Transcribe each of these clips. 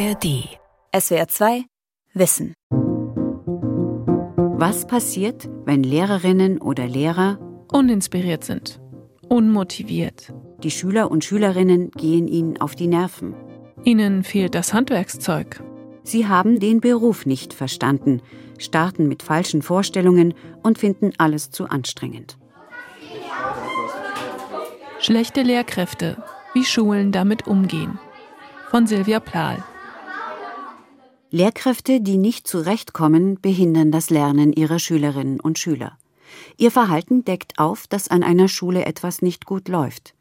ARD. SWR 2 Wissen. Was passiert, wenn Lehrerinnen oder Lehrer uninspiriert sind, unmotiviert? Die Schüler und Schülerinnen gehen ihnen auf die Nerven. Ihnen fehlt das Handwerkszeug. Sie haben den Beruf nicht verstanden, starten mit falschen Vorstellungen und finden alles zu anstrengend. Schlechte Lehrkräfte, wie Schulen damit umgehen. Von Silvia Plahl. Lehrkräfte, die nicht zurechtkommen, behindern das Lernen ihrer Schülerinnen und Schüler. Ihr Verhalten deckt auf, dass an einer Schule etwas nicht gut läuft.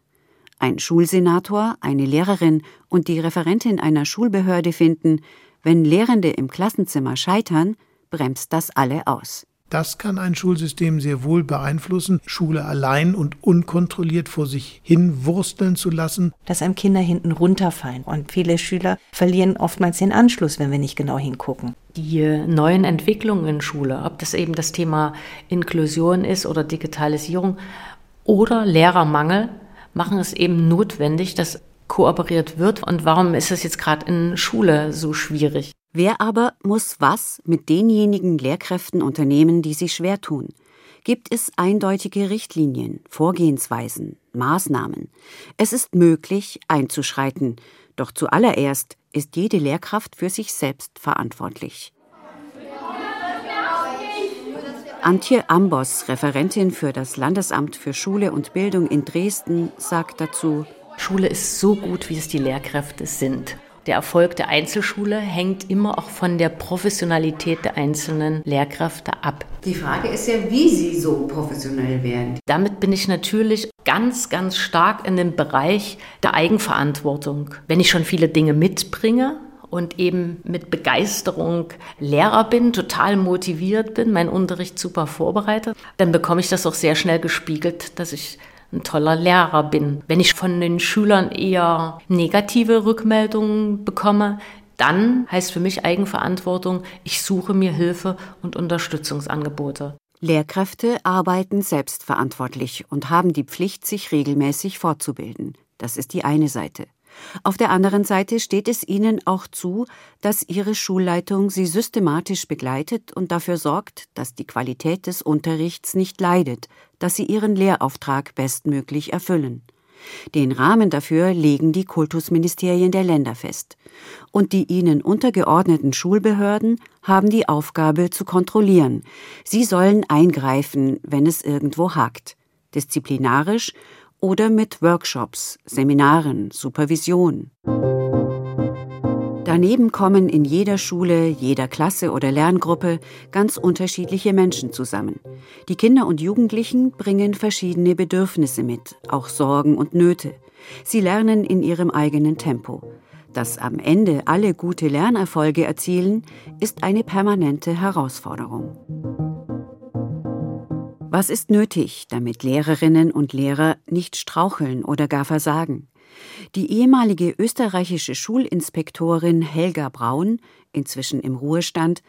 Ein Schulsenator, eine Lehrerin und die Referentin einer Schulbehörde finden, wenn Lehrende im Klassenzimmer scheitern, bremst das alle aus. Das kann ein Schulsystem sehr wohl beeinflussen, Schule allein und unkontrolliert vor sich hin wursteln zu lassen. Dass einem Kinder hinten runterfallen und viele Schüler verlieren oftmals den Anschluss, wenn wir nicht genau hingucken. Die neuen Entwicklungen in Schule, ob das eben das Thema Inklusion ist oder Digitalisierung oder Lehrermangel, machen es eben notwendig, dass kooperiert wird. Und warum ist es jetzt gerade in Schule so schwierig? Wer aber muss was mit denjenigen Lehrkräften unternehmen, die sich schwer tun? Gibt es eindeutige Richtlinien, Vorgehensweisen, Maßnahmen? Es ist möglich, einzuschreiten, doch zuallererst ist jede Lehrkraft für sich selbst verantwortlich. Antje Ambos, Referentin für das Landesamt für Schule und Bildung in Dresden, sagt dazu, Schule ist so gut, wie es die Lehrkräfte sind. Der Erfolg der Einzelschule hängt immer auch von der Professionalität der einzelnen Lehrkräfte ab. Die Frage ist ja, wie sie so professionell werden. Damit bin ich natürlich ganz, ganz stark in dem Bereich der Eigenverantwortung. Wenn ich schon viele Dinge mitbringe, und eben mit Begeisterung Lehrer bin, total motiviert bin, meinen Unterricht super vorbereitet, dann bekomme ich das auch sehr schnell gespiegelt, dass ich ein toller Lehrer bin. Wenn ich von den Schülern eher negative Rückmeldungen bekomme, dann heißt für mich Eigenverantwortung, ich suche mir Hilfe und Unterstützungsangebote. Lehrkräfte arbeiten selbstverantwortlich und haben die Pflicht, sich regelmäßig fortzubilden. Das ist die eine Seite. Auf der anderen Seite steht es ihnen auch zu, dass ihre Schulleitung sie systematisch begleitet und dafür sorgt, dass die Qualität des Unterrichts nicht leidet, dass sie ihren Lehrauftrag bestmöglich erfüllen. Den Rahmen dafür legen die Kultusministerien der Länder fest. Und die ihnen untergeordneten Schulbehörden haben die Aufgabe zu kontrollieren. Sie sollen eingreifen, wenn es irgendwo hakt. Disziplinarisch oder mit Workshops, Seminaren, Supervision. Daneben kommen in jeder Schule, jeder Klasse oder Lerngruppe ganz unterschiedliche Menschen zusammen. Die Kinder und Jugendlichen bringen verschiedene Bedürfnisse mit, auch Sorgen und Nöte. Sie lernen in ihrem eigenen Tempo. Dass am Ende alle gute Lernerfolge erzielen, ist eine permanente Herausforderung. Was ist nötig, damit Lehrerinnen und Lehrer nicht straucheln oder gar versagen? Die ehemalige österreichische Schulinspektorin Helga Braun, inzwischen im Ruhestand,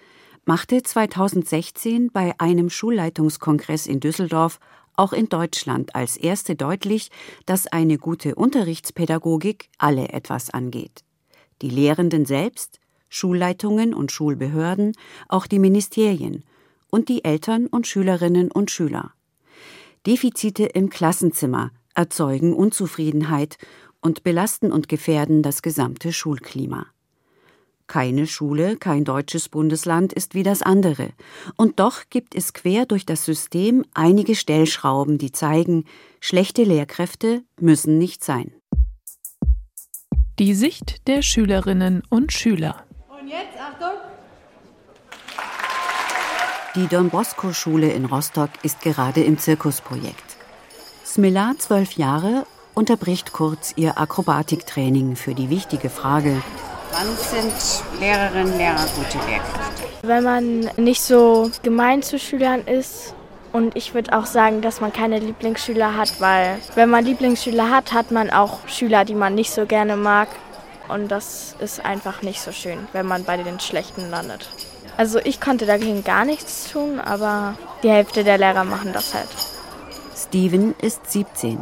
machte 2016 bei einem Schulleitungskongress in Düsseldorf auch in Deutschland als erste deutlich, dass eine gute Unterrichtspädagogik alle etwas angeht. Die Lehrenden selbst, Schulleitungen und Schulbehörden, auch die Ministerien und die Eltern und Schülerinnen und Schüler. Defizite im Klassenzimmer erzeugen Unzufriedenheit und belasten und gefährden das gesamte Schulklima. Keine Schule, kein deutsches Bundesland ist wie das andere, und doch gibt es quer durch das System einige Stellschrauben, die zeigen, schlechte Lehrkräfte müssen nicht sein. Die Sicht der Schülerinnen und Schüler. Und jetzt Achtung, die Don Bosco Schule in Rostock ist gerade im Zirkusprojekt. Smilla, zwölf Jahre, unterbricht kurz ihr Akrobatiktraining für die wichtige Frage: Wann sind Lehrerinnen und Lehrer gute Lehrkräfte? Wenn man nicht so gemein zu Schülern ist. Und ich würde auch sagen, dass man keine Lieblingsschüler hat, weil wenn man Lieblingsschüler hat, hat man auch Schüler, die man nicht so gerne mag. Und das ist einfach nicht so schön, wenn man bei den Schlechten landet. Also ich konnte dagegen gar nichts tun, aber die Hälfte der Lehrer machen das halt. Steven ist 17.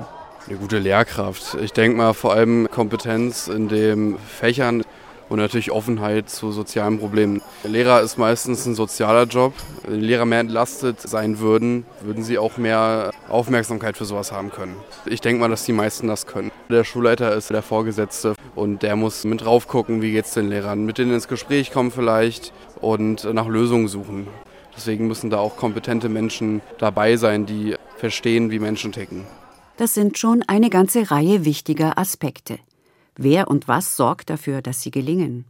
Eine gute Lehrkraft. Ich denke mal vor allem Kompetenz in den Fächern, und natürlich Offenheit zu sozialen Problemen. Lehrer ist meistens ein sozialer Job. Wenn Lehrer mehr entlastet sein würden, würden sie auch mehr Aufmerksamkeit für sowas haben können. Ich denke mal, dass die meisten das können. Der Schulleiter ist der Vorgesetzte und der muss mit drauf gucken, wie geht es den Lehrern, mit denen ins Gespräch kommen vielleicht und nach Lösungen suchen. Deswegen müssen da auch kompetente Menschen dabei sein, die verstehen, wie Menschen ticken. Das sind schon eine ganze Reihe wichtiger Aspekte. Wer und was sorgt dafür, dass sie gelingen?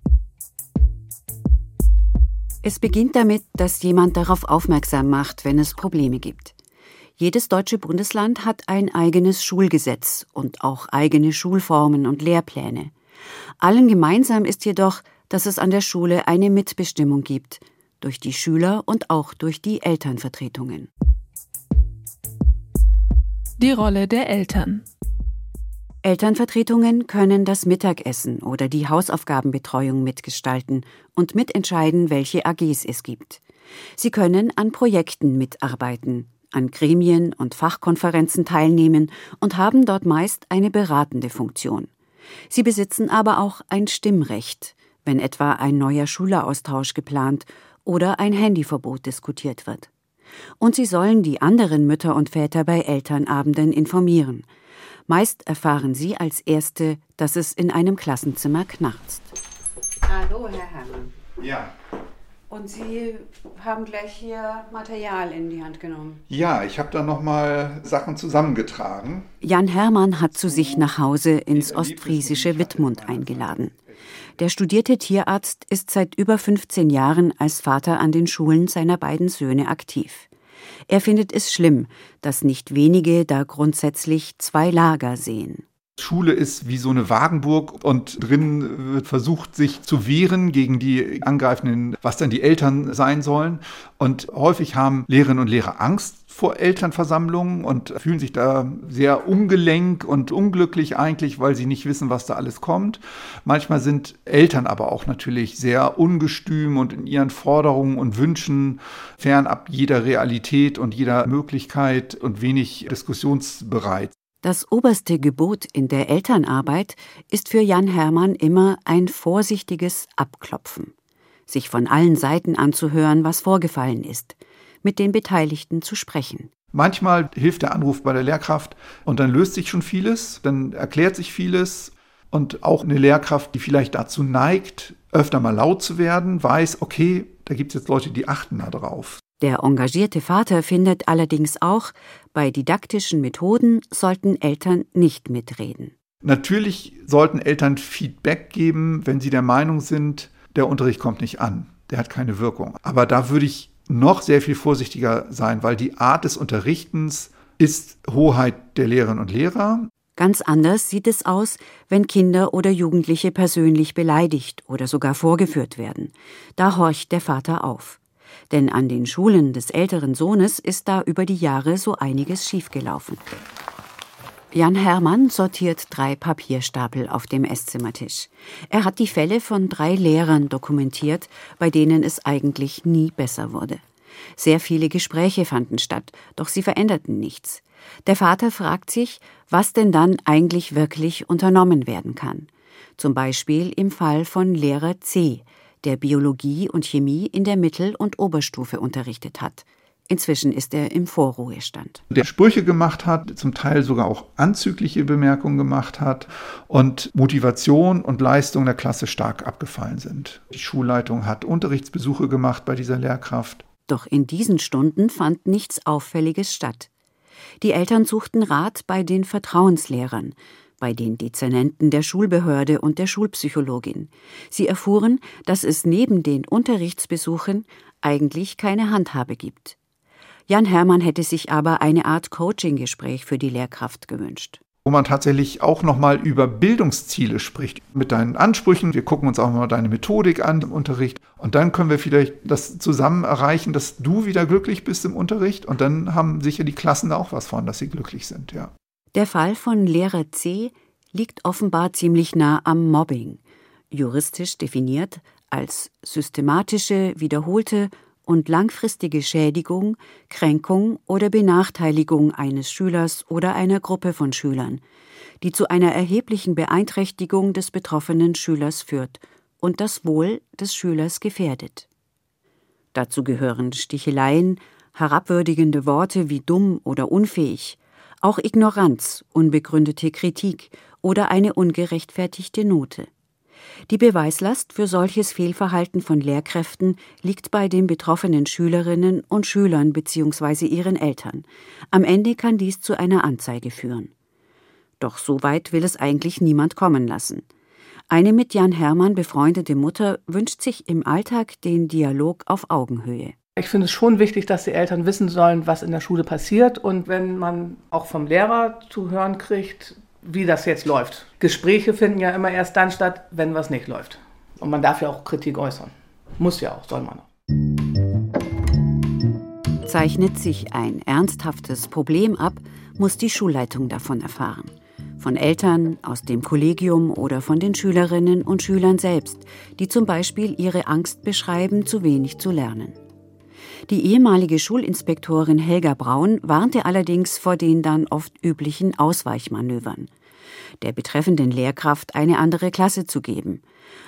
Es beginnt damit, dass jemand darauf aufmerksam macht, wenn es Probleme gibt. Jedes deutsche Bundesland hat ein eigenes Schulgesetz und auch eigene Schulformen und Lehrpläne. Allen gemeinsam ist jedoch, dass es an der Schule eine Mitbestimmung gibt, durch die Schüler und auch durch die Elternvertretungen. Die Rolle der Eltern. Elternvertretungen können das Mittagessen oder die Hausaufgabenbetreuung mitgestalten und mitentscheiden, welche AGs es gibt. Sie können an Projekten mitarbeiten, an Gremien und Fachkonferenzen teilnehmen und haben dort meist eine beratende Funktion. Sie besitzen aber auch ein Stimmrecht, wenn etwa ein neuer Schüleraustausch geplant oder ein Handyverbot diskutiert wird. Und sie sollen die anderen Mütter und Väter bei Elternabenden informieren, Meist erfahren Sie als Erste, dass es in einem Klassenzimmer knarzt. Hallo, Herr Herrmann. Ja. Und Sie haben gleich hier Material in die Hand genommen. Ja, ich habe da nochmal Sachen zusammengetragen. Jan Hermann hat zu sich nach Hause ins ostfriesische Wittmund eingeladen. Der studierte Tierarzt ist seit über 15 Jahren als Vater an den Schulen seiner beiden Söhne aktiv. Er findet es schlimm, dass nicht wenige da grundsätzlich zwei Lager sehen. Schule ist wie so eine Wagenburg und drin wird versucht, sich zu wehren gegen die Angreifenden, was dann die Eltern sein sollen. Und häufig haben Lehrerinnen und Lehrer Angst vor Elternversammlungen und fühlen sich da sehr ungelenk und unglücklich eigentlich, weil sie nicht wissen, was da alles kommt. Manchmal sind Eltern aber auch natürlich sehr ungestüm und in ihren Forderungen und Wünschen fernab jeder Realität und jeder Möglichkeit und wenig diskussionsbereit. Das oberste Gebot in der Elternarbeit ist für Jan Hermann immer ein vorsichtiges Abklopfen, sich von allen Seiten anzuhören, was vorgefallen ist, mit den Beteiligten zu sprechen. Manchmal hilft der Anruf bei der Lehrkraft und dann löst sich schon vieles, dann erklärt sich vieles und auch eine Lehrkraft, die vielleicht dazu neigt, öfter mal laut zu werden, weiß, okay, da gibt es jetzt Leute, die achten da drauf. Der engagierte Vater findet allerdings auch, bei didaktischen Methoden sollten Eltern nicht mitreden. Natürlich sollten Eltern Feedback geben, wenn sie der Meinung sind, der Unterricht kommt nicht an, der hat keine Wirkung. Aber da würde ich noch sehr viel vorsichtiger sein, weil die Art des Unterrichtens ist Hoheit der Lehrerinnen und Lehrer. Ganz anders sieht es aus, wenn Kinder oder Jugendliche persönlich beleidigt oder sogar vorgeführt werden. Da horcht der Vater auf denn an den Schulen des älteren Sohnes ist da über die Jahre so einiges schiefgelaufen. Jan Hermann sortiert drei Papierstapel auf dem Esszimmertisch. Er hat die Fälle von drei Lehrern dokumentiert, bei denen es eigentlich nie besser wurde. Sehr viele Gespräche fanden statt, doch sie veränderten nichts. Der Vater fragt sich, was denn dann eigentlich wirklich unternommen werden kann. Zum Beispiel im Fall von Lehrer C, der Biologie und Chemie in der Mittel- und Oberstufe unterrichtet hat. Inzwischen ist er im Vorruhestand. Der Sprüche gemacht hat, zum Teil sogar auch anzügliche Bemerkungen gemacht hat und Motivation und Leistung der Klasse stark abgefallen sind. Die Schulleitung hat Unterrichtsbesuche gemacht bei dieser Lehrkraft. Doch in diesen Stunden fand nichts Auffälliges statt. Die Eltern suchten Rat bei den Vertrauenslehrern, bei den Dezernenten der Schulbehörde und der Schulpsychologin. Sie erfuhren, dass es neben den Unterrichtsbesuchen eigentlich keine Handhabe gibt. Jan Hermann hätte sich aber eine Art Coaching-Gespräch für die Lehrkraft gewünscht wo man tatsächlich auch nochmal über Bildungsziele spricht, mit deinen Ansprüchen. Wir gucken uns auch mal deine Methodik an im Unterricht und dann können wir vielleicht das zusammen erreichen, dass du wieder glücklich bist im Unterricht und dann haben sicher die Klassen auch was von, dass sie glücklich sind, ja. Der Fall von Lehrer C liegt offenbar ziemlich nah am Mobbing, juristisch definiert als systematische, wiederholte und langfristige Schädigung, Kränkung oder Benachteiligung eines Schülers oder einer Gruppe von Schülern, die zu einer erheblichen Beeinträchtigung des betroffenen Schülers führt und das Wohl des Schülers gefährdet. Dazu gehören Sticheleien, herabwürdigende Worte wie dumm oder unfähig, auch Ignoranz, unbegründete Kritik oder eine ungerechtfertigte Note. Die Beweislast für solches Fehlverhalten von Lehrkräften liegt bei den betroffenen Schülerinnen und Schülern bzw. ihren Eltern. Am Ende kann dies zu einer Anzeige führen. Doch so weit will es eigentlich niemand kommen lassen. Eine mit Jan Hermann befreundete Mutter wünscht sich im Alltag den Dialog auf Augenhöhe. Ich finde es schon wichtig, dass die Eltern wissen sollen, was in der Schule passiert und wenn man auch vom Lehrer zu hören kriegt, wie das jetzt läuft. Gespräche finden ja immer erst dann statt, wenn was nicht läuft. Und man darf ja auch Kritik äußern. Muss ja auch, soll man auch. Zeichnet sich ein ernsthaftes Problem ab, muss die Schulleitung davon erfahren. Von Eltern, aus dem Kollegium oder von den Schülerinnen und Schülern selbst, die zum Beispiel ihre Angst beschreiben, zu wenig zu lernen. Die ehemalige Schulinspektorin Helga Braun warnte allerdings vor den dann oft üblichen Ausweichmanövern. Der betreffenden Lehrkraft eine andere Klasse zu geben,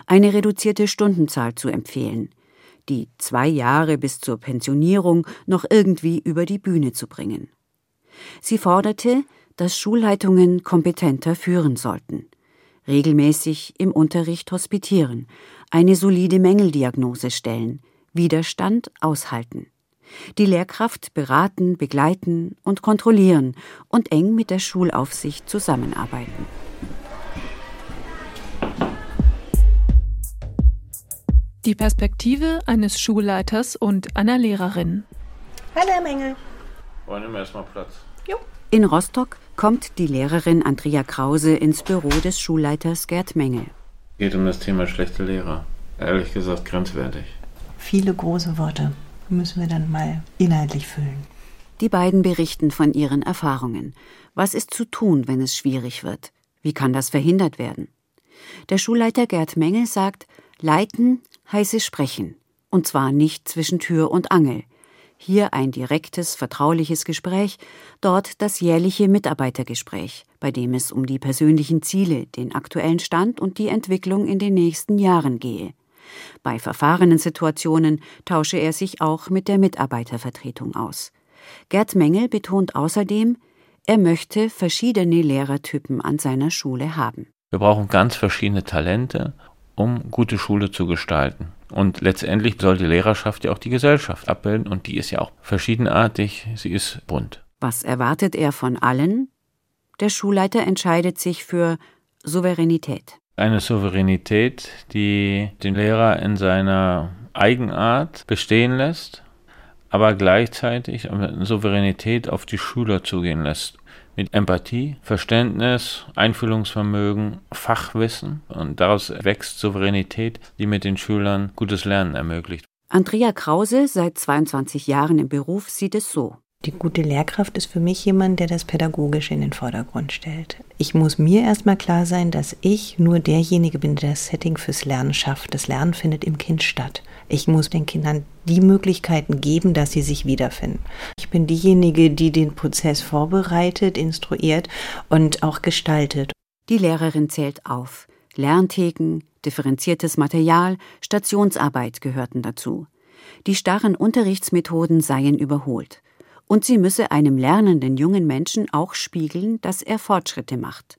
eine reduzierte Stundenzahl zu empfehlen, die zwei Jahre bis zur Pensionierung noch irgendwie über die Bühne zu bringen. Sie forderte, dass Schulleitungen kompetenter führen sollten, regelmäßig im Unterricht hospitieren, eine solide Mängeldiagnose stellen, Widerstand aushalten. Die Lehrkraft beraten, begleiten und kontrollieren und eng mit der Schulaufsicht zusammenarbeiten. Die Perspektive eines Schulleiters und einer Lehrerin. Hallo, Herr Mengel. Wollen wir erstmal Platz? Jo. In Rostock kommt die Lehrerin Andrea Krause ins Büro des Schulleiters Gerd Mengel. Geht um das Thema schlechte Lehrer. Ehrlich gesagt grenzwertig viele große Worte. Müssen wir dann mal inhaltlich füllen. Die beiden berichten von ihren Erfahrungen. Was ist zu tun, wenn es schwierig wird? Wie kann das verhindert werden? Der Schulleiter Gerd Mengel sagt, leiten heiße sprechen. Und zwar nicht zwischen Tür und Angel. Hier ein direktes, vertrauliches Gespräch, dort das jährliche Mitarbeitergespräch, bei dem es um die persönlichen Ziele, den aktuellen Stand und die Entwicklung in den nächsten Jahren gehe. Bei verfahrenen Situationen tausche er sich auch mit der Mitarbeitervertretung aus. Gerd Mengel betont außerdem, er möchte verschiedene Lehrertypen an seiner Schule haben. Wir brauchen ganz verschiedene Talente, um gute Schule zu gestalten. Und letztendlich soll die Lehrerschaft ja auch die Gesellschaft abbilden und die ist ja auch verschiedenartig, sie ist bunt. Was erwartet er von allen? Der Schulleiter entscheidet sich für Souveränität eine Souveränität, die den Lehrer in seiner Eigenart bestehen lässt, aber gleichzeitig eine Souveränität auf die Schüler zugehen lässt. Mit Empathie, Verständnis, Einfühlungsvermögen, Fachwissen und daraus wächst Souveränität, die mit den Schülern gutes Lernen ermöglicht. Andrea Krause, seit 22 Jahren im Beruf, sieht es so. Die gute Lehrkraft ist für mich jemand, der das Pädagogische in den Vordergrund stellt. Ich muss mir erstmal klar sein, dass ich nur derjenige bin, der das Setting fürs Lernen schafft. Das Lernen findet im Kind statt. Ich muss den Kindern die Möglichkeiten geben, dass sie sich wiederfinden. Ich bin diejenige, die den Prozess vorbereitet, instruiert und auch gestaltet. Die Lehrerin zählt auf. Lerntheken, differenziertes Material, Stationsarbeit gehörten dazu. Die starren Unterrichtsmethoden seien überholt und sie müsse einem lernenden jungen Menschen auch spiegeln, dass er Fortschritte macht.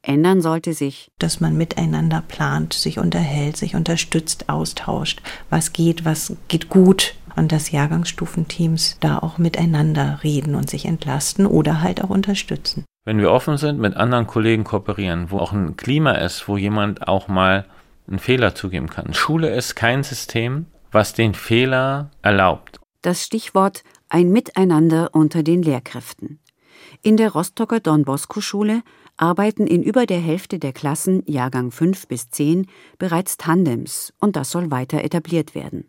Ändern sollte sich, dass man miteinander plant, sich unterhält, sich unterstützt, austauscht, was geht, was geht gut und dass Jahrgangsstufenteams da auch miteinander reden und sich entlasten oder halt auch unterstützen. Wenn wir offen sind, mit anderen Kollegen kooperieren, wo auch ein Klima ist, wo jemand auch mal einen Fehler zugeben kann. Schule ist kein System, was den Fehler erlaubt. Das Stichwort ein Miteinander unter den Lehrkräften. In der Rostocker Don Bosco Schule arbeiten in über der Hälfte der Klassen Jahrgang 5 bis 10 bereits Tandems und das soll weiter etabliert werden.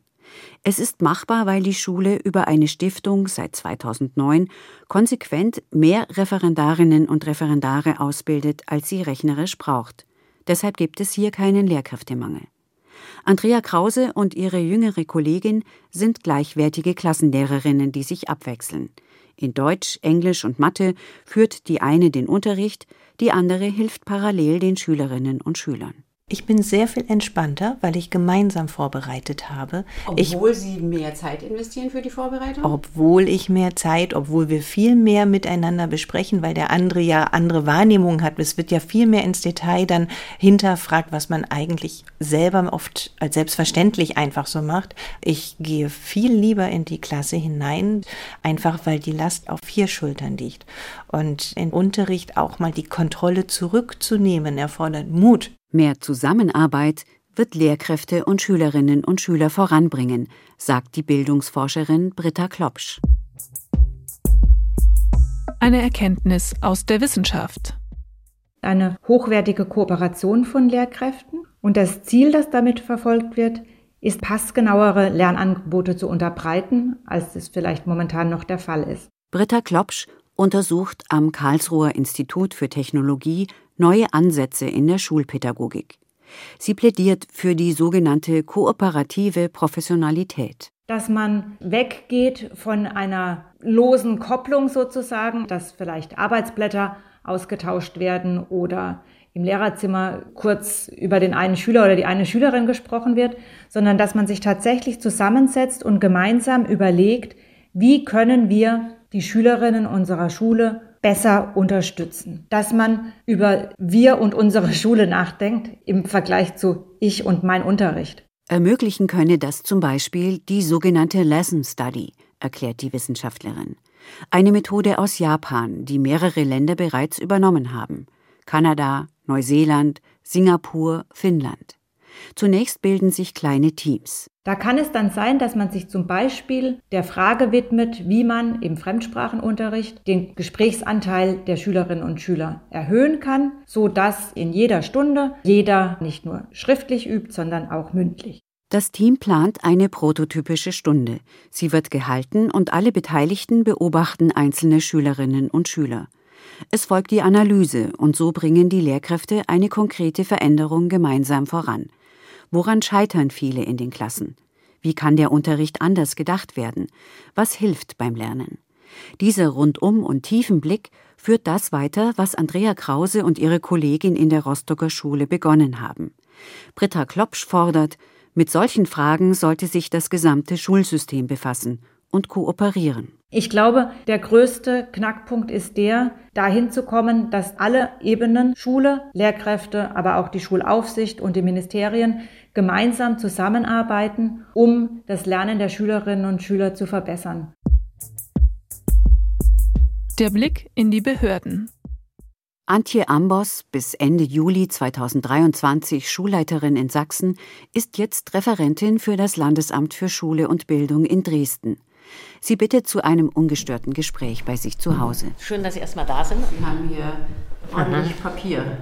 Es ist machbar, weil die Schule über eine Stiftung seit 2009 konsequent mehr Referendarinnen und Referendare ausbildet, als sie rechnerisch braucht. Deshalb gibt es hier keinen Lehrkräftemangel. Andrea Krause und ihre jüngere Kollegin sind gleichwertige Klassenlehrerinnen, die sich abwechseln. In Deutsch, Englisch und Mathe führt die eine den Unterricht, die andere hilft parallel den Schülerinnen und Schülern. Ich bin sehr viel entspannter, weil ich gemeinsam vorbereitet habe. Obwohl ich, Sie mehr Zeit investieren für die Vorbereitung? Obwohl ich mehr Zeit, obwohl wir viel mehr miteinander besprechen, weil der andere ja andere Wahrnehmungen hat. Es wird ja viel mehr ins Detail dann hinterfragt, was man eigentlich selber oft als selbstverständlich einfach so macht. Ich gehe viel lieber in die Klasse hinein, einfach weil die Last auf vier Schultern liegt. Und im Unterricht auch mal die Kontrolle zurückzunehmen, erfordert Mut. Mehr Zusammenarbeit wird Lehrkräfte und Schülerinnen und Schüler voranbringen, sagt die Bildungsforscherin Britta Klopsch. Eine Erkenntnis aus der Wissenschaft. Eine hochwertige Kooperation von Lehrkräften und das Ziel, das damit verfolgt wird, ist passgenauere Lernangebote zu unterbreiten, als es vielleicht momentan noch der Fall ist. Britta Klopsch untersucht am Karlsruher Institut für Technologie neue Ansätze in der Schulpädagogik. Sie plädiert für die sogenannte kooperative Professionalität. Dass man weggeht von einer losen Kopplung sozusagen, dass vielleicht Arbeitsblätter ausgetauscht werden oder im Lehrerzimmer kurz über den einen Schüler oder die eine Schülerin gesprochen wird, sondern dass man sich tatsächlich zusammensetzt und gemeinsam überlegt, wie können wir die Schülerinnen unserer Schule besser unterstützen. Dass man über wir und unsere Schule nachdenkt im Vergleich zu ich und mein Unterricht. Ermöglichen könne das zum Beispiel die sogenannte Lesson Study, erklärt die Wissenschaftlerin. Eine Methode aus Japan, die mehrere Länder bereits übernommen haben. Kanada, Neuseeland, Singapur, Finnland. Zunächst bilden sich kleine Teams. Da kann es dann sein, dass man sich zum Beispiel der Frage widmet, wie man im Fremdsprachenunterricht den Gesprächsanteil der Schülerinnen und Schüler erhöhen kann, so dass in jeder Stunde jeder nicht nur schriftlich übt, sondern auch mündlich. Das Team plant eine prototypische Stunde. Sie wird gehalten und alle Beteiligten beobachten einzelne Schülerinnen und Schüler. Es folgt die Analyse und so bringen die Lehrkräfte eine konkrete Veränderung gemeinsam voran. Woran scheitern viele in den Klassen? Wie kann der Unterricht anders gedacht werden? Was hilft beim Lernen? Dieser Rundum- und tiefen Blick führt das weiter, was Andrea Krause und ihre Kollegin in der Rostocker Schule begonnen haben. Britta Klopsch fordert, mit solchen Fragen sollte sich das gesamte Schulsystem befassen und kooperieren. Ich glaube, der größte Knackpunkt ist der, dahin zu kommen, dass alle Ebenen, Schule, Lehrkräfte, aber auch die Schulaufsicht und die Ministerien gemeinsam zusammenarbeiten, um das Lernen der Schülerinnen und Schüler zu verbessern. Der Blick in die Behörden. Antje Ambos, bis Ende Juli 2023 Schulleiterin in Sachsen, ist jetzt Referentin für das Landesamt für Schule und Bildung in Dresden. Sie bittet zu einem ungestörten Gespräch bei sich zu Hause. Schön, dass Sie erstmal da sind. Wir haben hier ordentlich Papier.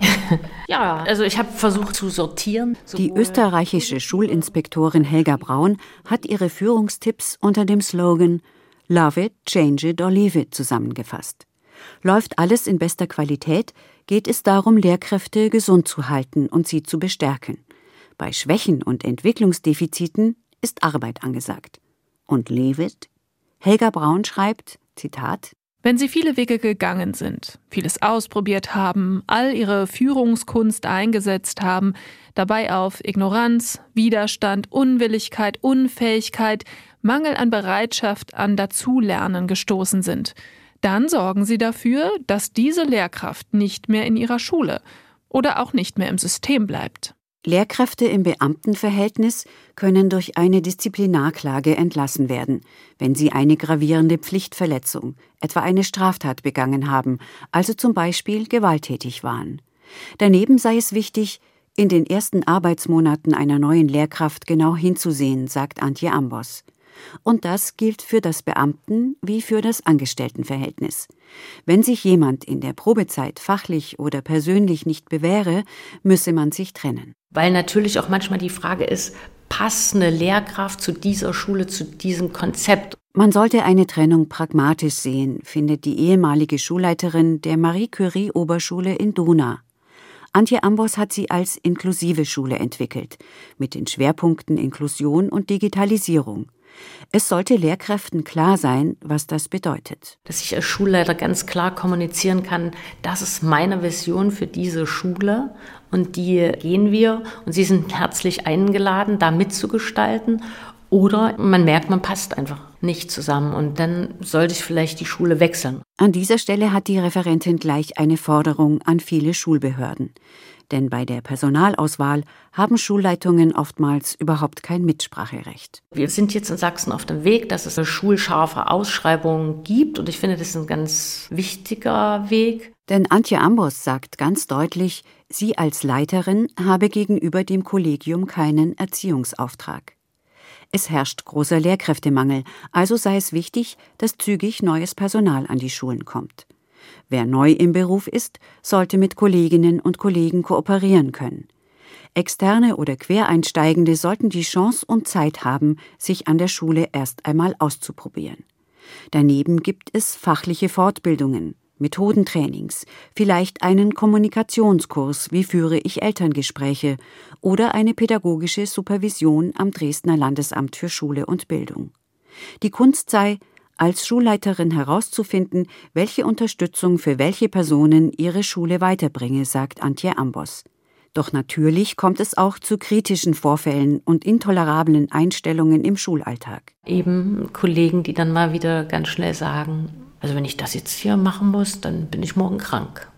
ja, also ich habe versucht zu sortieren. Die österreichische Schulinspektorin Helga Braun hat ihre Führungstipps unter dem Slogan Love it, change it or leave it zusammengefasst. Läuft alles in bester Qualität, geht es darum, Lehrkräfte gesund zu halten und sie zu bestärken. Bei Schwächen und Entwicklungsdefiziten ist Arbeit angesagt. Und leave it? Helga Braun schreibt, Zitat, wenn Sie viele Wege gegangen sind, vieles ausprobiert haben, all Ihre Führungskunst eingesetzt haben, dabei auf Ignoranz, Widerstand, Unwilligkeit, Unfähigkeit, Mangel an Bereitschaft, an Dazulernen gestoßen sind, dann sorgen Sie dafür, dass diese Lehrkraft nicht mehr in Ihrer Schule oder auch nicht mehr im System bleibt. Lehrkräfte im Beamtenverhältnis können durch eine Disziplinarklage entlassen werden, wenn sie eine gravierende Pflichtverletzung, etwa eine Straftat begangen haben, also zum Beispiel gewalttätig waren. Daneben sei es wichtig, in den ersten Arbeitsmonaten einer neuen Lehrkraft genau hinzusehen, sagt Antje Ambos. Und das gilt für das Beamten- wie für das Angestelltenverhältnis. Wenn sich jemand in der Probezeit fachlich oder persönlich nicht bewähre, müsse man sich trennen. Weil natürlich auch manchmal die Frage ist, passt eine Lehrkraft zu dieser Schule, zu diesem Konzept? Man sollte eine Trennung pragmatisch sehen, findet die ehemalige Schulleiterin der Marie Curie Oberschule in Dona. Antje Ambos hat sie als inklusive Schule entwickelt, mit den Schwerpunkten Inklusion und Digitalisierung. Es sollte Lehrkräften klar sein, was das bedeutet. Dass ich als Schulleiter ganz klar kommunizieren kann, das ist meine Vision für diese Schule und die gehen wir und Sie sind herzlich eingeladen, da mitzugestalten. Oder man merkt, man passt einfach nicht zusammen und dann sollte ich vielleicht die Schule wechseln. An dieser Stelle hat die Referentin gleich eine Forderung an viele Schulbehörden denn bei der Personalauswahl haben Schulleitungen oftmals überhaupt kein Mitspracherecht. Wir sind jetzt in Sachsen auf dem Weg, dass es eine schulscharfe Ausschreibung gibt und ich finde, das ist ein ganz wichtiger Weg. Denn Antje Ambos sagt ganz deutlich, sie als Leiterin habe gegenüber dem Kollegium keinen Erziehungsauftrag. Es herrscht großer Lehrkräftemangel, also sei es wichtig, dass zügig neues Personal an die Schulen kommt. Wer neu im Beruf ist, sollte mit Kolleginnen und Kollegen kooperieren können. Externe oder Quereinsteigende sollten die Chance und Zeit haben, sich an der Schule erst einmal auszuprobieren. Daneben gibt es fachliche Fortbildungen, Methodentrainings, vielleicht einen Kommunikationskurs, wie führe ich Elterngespräche oder eine pädagogische Supervision am Dresdner Landesamt für Schule und Bildung. Die Kunst sei, als Schulleiterin herauszufinden, welche Unterstützung für welche Personen ihre Schule weiterbringe, sagt Antje Ambos. Doch natürlich kommt es auch zu kritischen Vorfällen und intolerablen Einstellungen im Schulalltag. Eben Kollegen, die dann mal wieder ganz schnell sagen, also wenn ich das jetzt hier machen muss, dann bin ich morgen krank.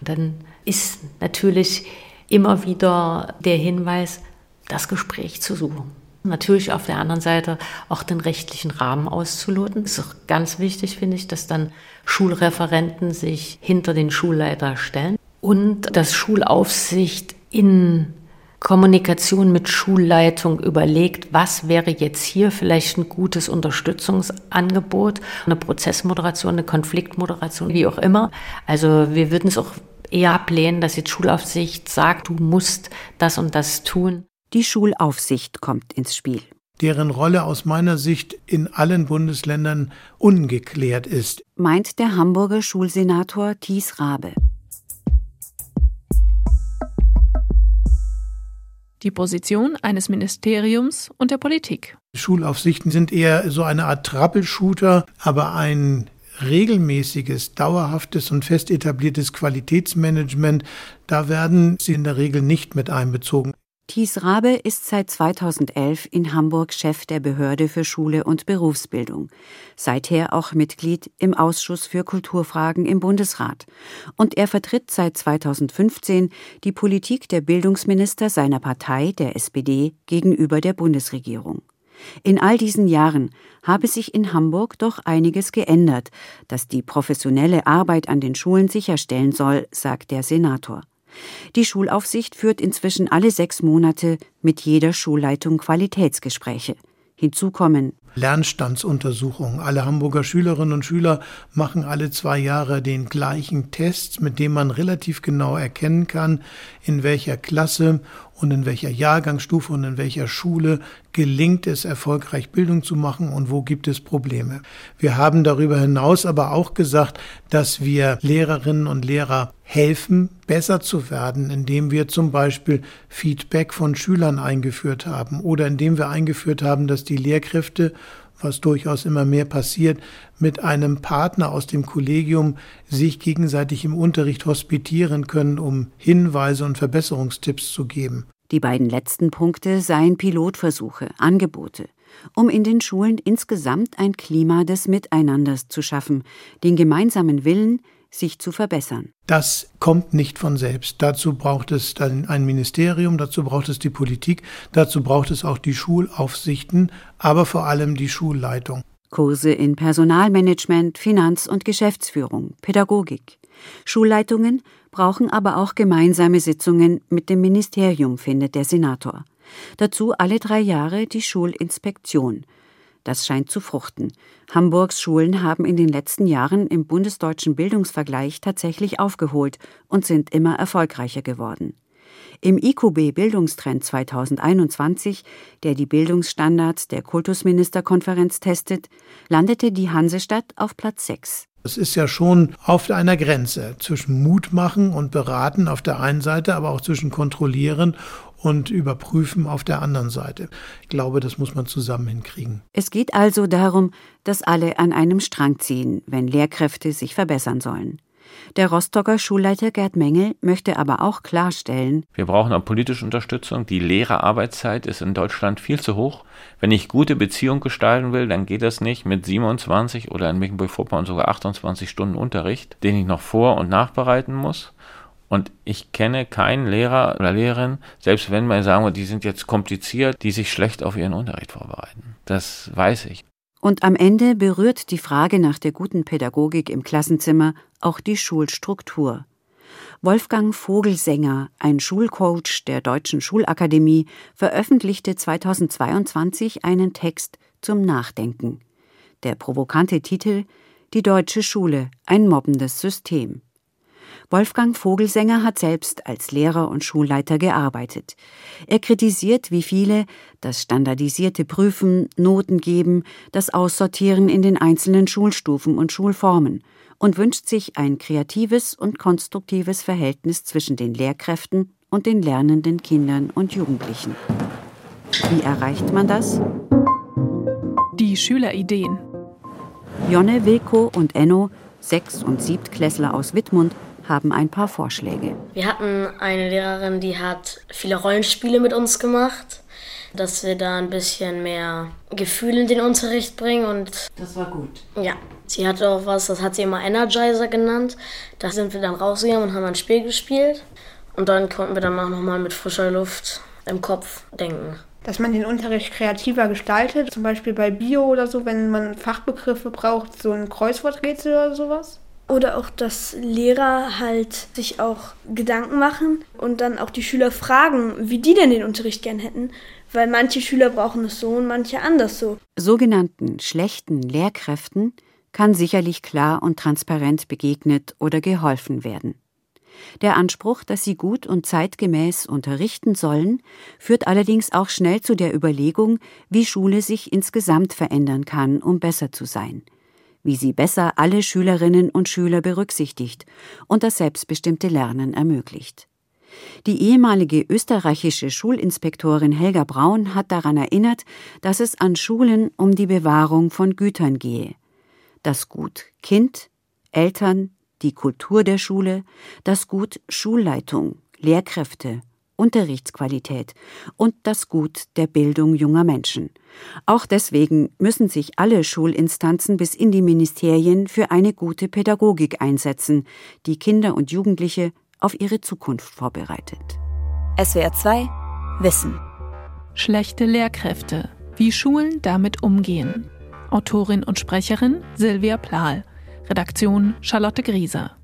Dann ist natürlich immer wieder der Hinweis, das Gespräch zu suchen. Natürlich auf der anderen Seite auch den rechtlichen Rahmen auszuloten. Das ist auch ganz wichtig, finde ich, dass dann Schulreferenten sich hinter den Schulleiter stellen und dass Schulaufsicht in Kommunikation mit Schulleitung überlegt, was wäre jetzt hier vielleicht ein gutes Unterstützungsangebot, eine Prozessmoderation, eine Konfliktmoderation, wie auch immer. Also wir würden es auch eher ablehnen, dass jetzt Schulaufsicht sagt, du musst das und das tun. Die Schulaufsicht kommt ins Spiel. Deren Rolle aus meiner Sicht in allen Bundesländern ungeklärt ist, meint der Hamburger Schulsenator Thies Rabe. Die Position eines Ministeriums und der Politik. Schulaufsichten sind eher so eine Art Troubleshooter, aber ein regelmäßiges, dauerhaftes und fest etabliertes Qualitätsmanagement, da werden sie in der Regel nicht mit einbezogen. Thies Rabe ist seit 2011 in Hamburg Chef der Behörde für Schule und Berufsbildung, seither auch Mitglied im Ausschuss für Kulturfragen im Bundesrat. Und er vertritt seit 2015 die Politik der Bildungsminister seiner Partei, der SPD, gegenüber der Bundesregierung. In all diesen Jahren habe sich in Hamburg doch einiges geändert, das die professionelle Arbeit an den Schulen sicherstellen soll, sagt der Senator. Die Schulaufsicht führt inzwischen alle sechs Monate mit jeder Schulleitung Qualitätsgespräche. Hinzu kommen Lernstandsuntersuchungen. Alle Hamburger Schülerinnen und Schüler machen alle zwei Jahre den gleichen Test, mit dem man relativ genau erkennen kann, in welcher Klasse und in welcher Jahrgangsstufe und in welcher Schule gelingt es erfolgreich Bildung zu machen und wo gibt es Probleme. Wir haben darüber hinaus aber auch gesagt, dass wir Lehrerinnen und Lehrer helfen, besser zu werden, indem wir zum Beispiel Feedback von Schülern eingeführt haben oder indem wir eingeführt haben, dass die Lehrkräfte was durchaus immer mehr passiert, mit einem Partner aus dem Kollegium sich gegenseitig im Unterricht hospitieren können, um Hinweise und Verbesserungstipps zu geben. Die beiden letzten Punkte seien Pilotversuche, Angebote, um in den Schulen insgesamt ein Klima des Miteinanders zu schaffen, den gemeinsamen Willen, sich zu verbessern. Das kommt nicht von selbst. Dazu braucht es dann ein Ministerium, dazu braucht es die Politik, dazu braucht es auch die Schulaufsichten, aber vor allem die Schulleitung. Kurse in Personalmanagement, Finanz- und Geschäftsführung, Pädagogik. Schulleitungen brauchen aber auch gemeinsame Sitzungen mit dem Ministerium, findet der Senator. Dazu alle drei Jahre die Schulinspektion, das scheint zu fruchten. Hamburgs Schulen haben in den letzten Jahren im bundesdeutschen Bildungsvergleich tatsächlich aufgeholt und sind immer erfolgreicher geworden. Im IQB Bildungstrend 2021, der die Bildungsstandards der Kultusministerkonferenz testet, landete die Hansestadt auf Platz 6. Es ist ja schon auf einer Grenze zwischen Mut machen und beraten auf der einen Seite, aber auch zwischen kontrollieren und überprüfen auf der anderen Seite. Ich glaube, das muss man zusammen hinkriegen. Es geht also darum, dass alle an einem Strang ziehen, wenn Lehrkräfte sich verbessern sollen. Der Rostocker Schulleiter Gerd Mengel möchte aber auch klarstellen, wir brauchen auch politische Unterstützung. Die Lehrerarbeitszeit ist in Deutschland viel zu hoch. Wenn ich gute Beziehung gestalten will, dann geht das nicht mit 27 oder in Mecklenburg-Vorpommern sogar 28 Stunden Unterricht, den ich noch vor- und nachbereiten muss. Und ich kenne keinen Lehrer oder Lehrerin, selbst wenn wir sagen, die sind jetzt kompliziert, die sich schlecht auf ihren Unterricht vorbereiten. Das weiß ich. Und am Ende berührt die Frage nach der guten Pädagogik im Klassenzimmer auch die Schulstruktur. Wolfgang Vogelsänger, ein Schulcoach der Deutschen Schulakademie, veröffentlichte 2022 einen Text zum Nachdenken. Der provokante Titel Die deutsche Schule, ein mobbendes System. Wolfgang Vogelsänger hat selbst als Lehrer und Schulleiter gearbeitet. Er kritisiert, wie viele das standardisierte Prüfen, Noten geben, das Aussortieren in den einzelnen Schulstufen und Schulformen und wünscht sich ein kreatives und konstruktives Verhältnis zwischen den Lehrkräften und den lernenden Kindern und Jugendlichen. Wie erreicht man das? Die Schülerideen. Jonne, Wilko und Enno, Sechs- und Siebtklässler aus Wittmund, haben ein paar Vorschläge. Wir hatten eine Lehrerin, die hat viele Rollenspiele mit uns gemacht, dass wir da ein bisschen mehr Gefühl in den Unterricht bringen und das war gut. Ja, sie hatte auch was, das hat sie immer Energizer genannt. Da sind wir dann rausgegangen und haben ein Spiel gespielt und dann konnten wir danach nochmal mit frischer Luft im Kopf denken dass man den Unterricht kreativer gestaltet, zum Beispiel bei Bio oder so, wenn man Fachbegriffe braucht, so ein Kreuzworträtsel oder sowas. Oder auch, dass Lehrer halt sich auch Gedanken machen und dann auch die Schüler fragen, wie die denn den Unterricht gern hätten, weil manche Schüler brauchen es so und manche anders so. Sogenannten schlechten Lehrkräften kann sicherlich klar und transparent begegnet oder geholfen werden. Der Anspruch, dass sie gut und zeitgemäß unterrichten sollen, führt allerdings auch schnell zu der Überlegung, wie Schule sich insgesamt verändern kann, um besser zu sein wie sie besser alle Schülerinnen und Schüler berücksichtigt und das selbstbestimmte Lernen ermöglicht. Die ehemalige österreichische Schulinspektorin Helga Braun hat daran erinnert, dass es an Schulen um die Bewahrung von Gütern gehe. Das Gut Kind, Eltern, die Kultur der Schule, das Gut Schulleitung, Lehrkräfte, Unterrichtsqualität und das Gut der Bildung junger Menschen. Auch deswegen müssen sich alle Schulinstanzen bis in die Ministerien für eine gute Pädagogik einsetzen, die Kinder und Jugendliche auf ihre Zukunft vorbereitet. SWR 2 Wissen. Schlechte Lehrkräfte. Wie Schulen damit umgehen. Autorin und Sprecherin Silvia Plahl. Redaktion Charlotte Grieser.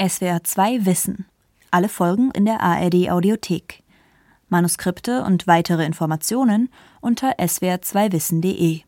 SWR 2 Wissen. Alle Folgen in der ARD Audiothek. Manuskripte und weitere Informationen unter swr2wissen.de